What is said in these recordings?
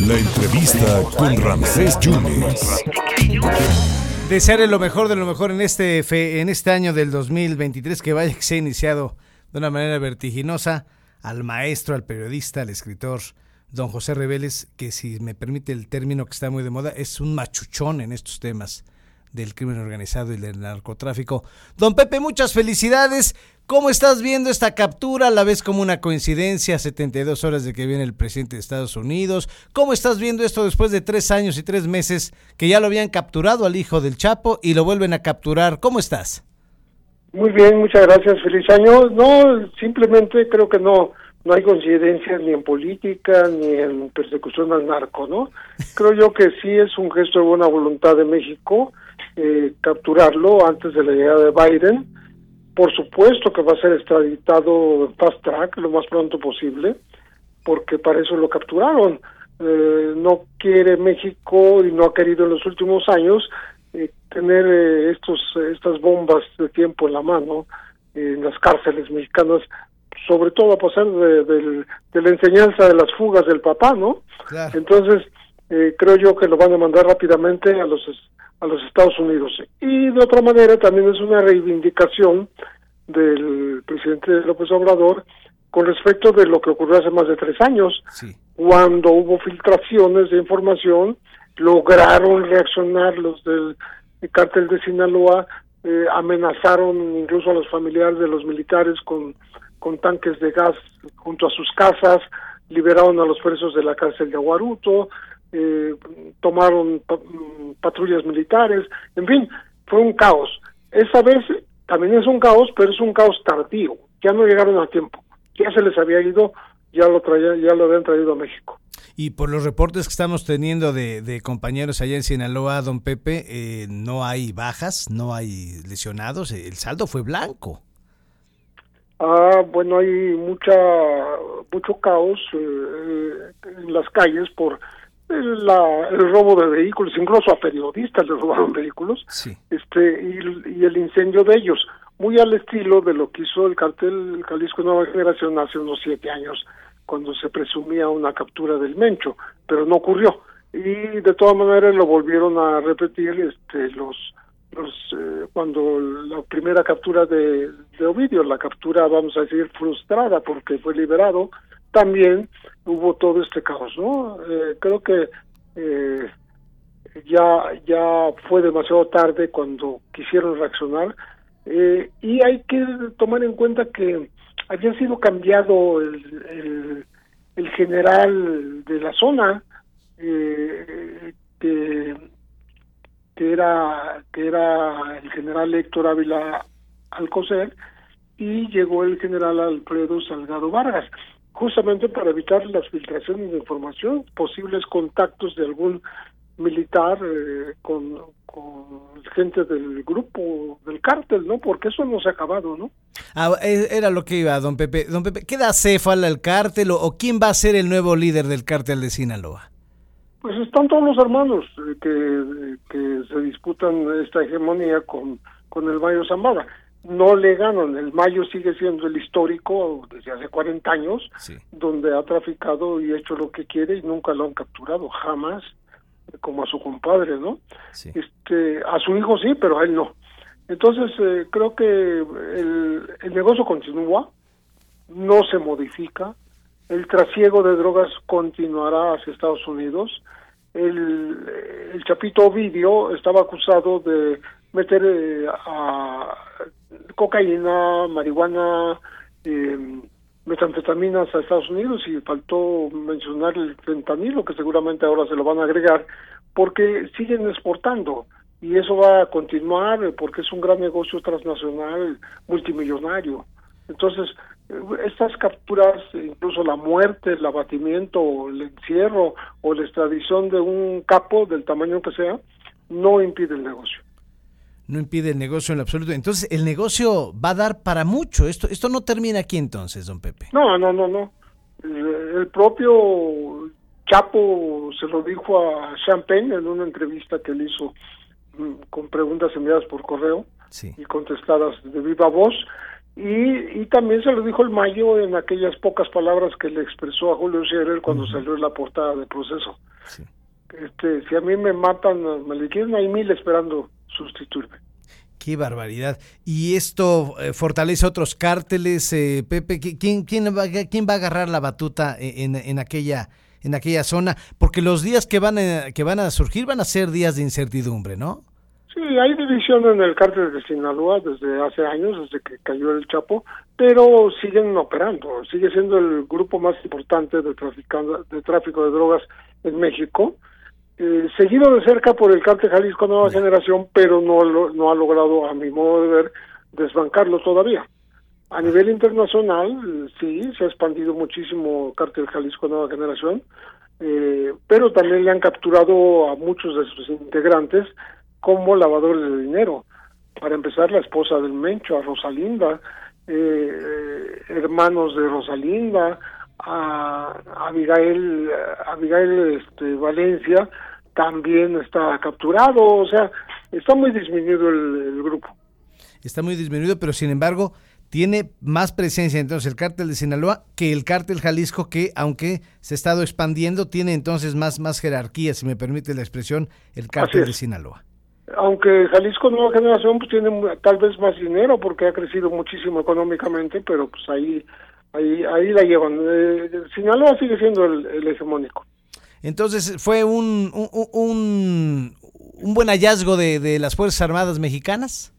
La entrevista con Ramsés Yunes. Desearle lo mejor de lo mejor en este, en este año del 2023, que vaya que se ha iniciado de una manera vertiginosa al maestro, al periodista, al escritor don José Reveles, que si me permite el término que está muy de moda, es un machuchón en estos temas del crimen organizado y del narcotráfico. Don Pepe, muchas felicidades. ¿Cómo estás viendo esta captura? ¿La ves como una coincidencia? 72 horas de que viene el presidente de Estados Unidos. ¿Cómo estás viendo esto después de tres años y tres meses que ya lo habían capturado al hijo del Chapo y lo vuelven a capturar? ¿Cómo estás? Muy bien, muchas gracias, feliz año. No, simplemente creo que no no hay coincidencias ni en política ni en persecución al narco, ¿no? Creo yo que sí es un gesto de buena voluntad de México eh, capturarlo antes de la llegada de Biden. Por supuesto que va a ser extraditado en fast track lo más pronto posible, porque para eso lo capturaron. Eh, no quiere México y no ha querido en los últimos años eh, tener eh, estos estas bombas de tiempo en la mano eh, en las cárceles mexicanas sobre todo a pasar de, la enseñanza de las fugas del papá no Claro. entonces eh, creo yo que lo van a mandar rápidamente a los a los Estados Unidos y de otra manera también es una reivindicación del presidente López Obrador con respecto de lo que ocurrió hace más de tres años Sí. cuando hubo filtraciones de información, lograron reaccionar los del cártel de Sinaloa, eh, amenazaron incluso a los familiares de los militares con, con tanques de gas junto a sus casas, liberaron a los presos de la cárcel de Aguaruto, eh, tomaron pa- mm, patrullas militares, en fin, fue un caos. Esa vez también es un caos, pero es un caos tardío, ya no llegaron a tiempo, ya se les había ido, ya lo traía, ya lo habían traído a México. Y por los reportes que estamos teniendo de, de compañeros allá en Sinaloa, don Pepe, eh, no hay bajas, no hay lesionados, el saldo fue blanco. Ah, bueno, hay mucha mucho caos eh, en las calles por la- el robo de vehículos, incluso a periodistas les robaron vehículos, Sí. este y, y el incendio de ellos, muy al estilo de lo que hizo el cartel Jalisco Nueva Generación hace unos siete años, cuando se presumía una captura del Mencho, pero no ocurrió. Y de todas maneras lo volvieron a repetir este los los eh, cuando la primera captura de, de Ovidio, la captura, vamos a decir, frustrada porque fue liberado, también hubo todo este caos, ¿no? Eh, creo que eh, ya ya fue demasiado tarde cuando quisieron reaccionar eh, y hay que tomar en cuenta que había sido cambiado el, el, el general de la zona eh, que que era que era el general Héctor Ávila Alcocer y llegó el general Alfredo Salgado Vargas justamente para evitar las filtraciones de información posibles contactos de algún militar eh, con, con gente del grupo del cártel no porque eso no se ha acabado no Ah, eh, era lo que iba, don Pepe. Don Pepe, ¿queda céfala el cártel o, o quién va a ser el nuevo líder del cártel de Sinaloa? Pues están todos los hermanos eh, que, que se disputan esta hegemonía con, con el Mayo Zambada. No le ganan, el Mayo sigue siendo el histórico desde hace 40 años, Sí. donde ha traficado y hecho lo que quiere y nunca lo han capturado, jamás, como a su compadre, ¿no? Sí. Este, a su hijo sí, pero a él no. Entonces, eh, creo que el, el negocio continúa, no se modifica, el trasiego de drogas continuará hacia Estados Unidos. El, el Chapito Ovidio estaba acusado de meter eh, a cocaína, marihuana, eh, metanfetaminas a Estados Unidos y faltó mencionar el fentanilo, que seguramente ahora se lo van a agregar, porque siguen exportando y eso va a continuar eh, porque es un gran negocio transnacional multimillonario. Entonces, eh, estas capturas, incluso la muerte, el abatimiento, el encierro o la extradición de un capo del tamaño que sea, no impide el negocio. No impide el negocio en lo absoluto. Entonces, el negocio va a dar para mucho. Esto, esto no termina aquí entonces, don Pepe. No, no, no, no. Eh, El propio Chapo se lo dijo a Champagne en una entrevista que él hizo mm, con preguntas enviadas por correo Sí. y contestadas de viva voz, Y, y también se lo dijo el Mayo en aquellas pocas palabras que le expresó a Julio Scherer cuando salió en la portada del proceso. Este, si a mí me matan, me liquidan, hay mil esperando sustituirme. Qué barbaridad. ¿Y esto eh, fortalece otros cárteles, eh, Pepe? ¿Quién, quién, va, ¿Quién va a agarrar la batuta en, en, aquella, en aquella zona? Porque los días que van, a, que van a surgir van a ser días de incertidumbre, ¿no? Sí, hay división en el cártel de Sinaloa desde hace años, desde que cayó el Chapo, pero siguen operando. Sigue siendo el grupo más importante de, de tráfico de drogas en México eh, seguido de cerca por el cártel Jalisco Nueva Generación, pero no, no ha logrado, a mi modo de ver, desbancarlo todavía. A nivel internacional, sí, se ha expandido muchísimo el cártel Jalisco Nueva Generación, eh, pero también le han capturado a muchos de sus integrantes como lavadores de dinero. Para empezar, la esposa del Mencho, a Rosalinda, eh, hermanos de Rosalinda, a Abigail, Abigail este, Valencia, también está capturado, o sea, está muy disminuido el, grupo. Está muy disminuido, pero sin embargo tiene más presencia entonces el cártel de Sinaloa que el cártel Jalisco que aunque se ha estado expandiendo tiene entonces más más jerarquía, si me permite la expresión, el cártel de Sinaloa. Aunque Jalisco Nueva Generación pues tiene tal vez más dinero porque ha crecido muchísimo económicamente, pero pues ahí ahí ahí la llevan. Eh, Sinaloa sigue siendo el hegemónico. Entonces fue un, un, un, buen hallazgo de, de, las Fuerzas Armadas mexicanas.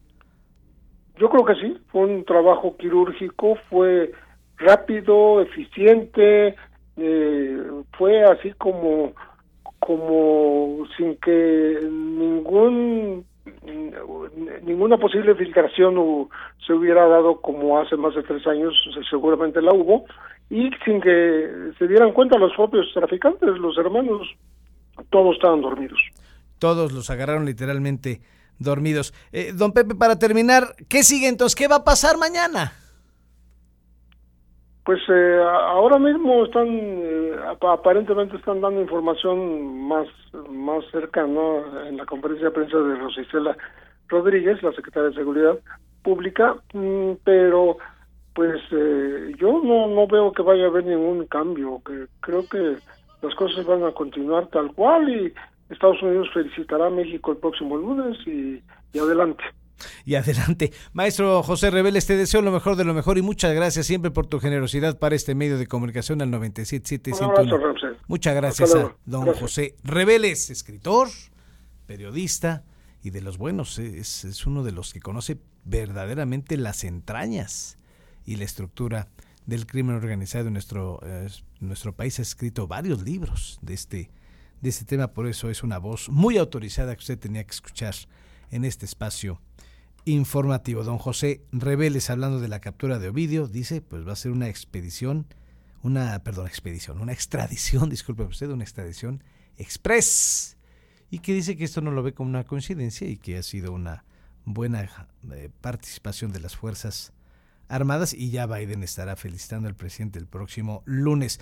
Yo creo que sí, fue un trabajo quirúrgico, fue rápido, eficiente, eh, fue así como, como sin que ningún ninguna posible filtración se hubiera dado como hace más de tres años, seguramente la hubo, y sin que se dieran cuenta los propios traficantes, los hermanos, todos estaban dormidos. Todos los agarraron literalmente dormidos. Eh, don Pepe, para terminar, ¿qué sigue entonces? ¿Qué va a pasar mañana? Pues eh, ahora mismo están, eh, aparentemente están dando información más, más cercana en la conferencia de prensa de Rosicela Rodríguez, la secretaria de Seguridad Pública, mm, pero pues eh, yo no, no veo que vaya a haber ningún cambio, que creo que las cosas van a continuar tal cual y Estados Unidos felicitará a México el próximo lunes y, adelante. Y adelante. Maestro José Reveles, te deseo lo mejor de lo mejor y muchas gracias siempre por tu generosidad para este medio de comunicación al 97.7. Muchas gracias a don José Reveles, escritor, periodista y de los buenos. Es, es uno de los que conoce verdaderamente las entrañas y la estructura del crimen organizado en nuestro, eh, nuestro país. Ha escrito varios libros de este, de este tema, por eso es una voz muy autorizada que usted tenía que escuchar en este espacio informativo. Don José Reveles, hablando de la captura de Ovidio, dice, pues va a ser una expedición, una, perdón, expedición, una extradición, disculpe usted, una extradición express. Y que dice que esto no lo ve como una coincidencia y que ha sido una buena eh, participación de las fuerzas Armadas y ya Biden estará felicitando al presidente el próximo lunes.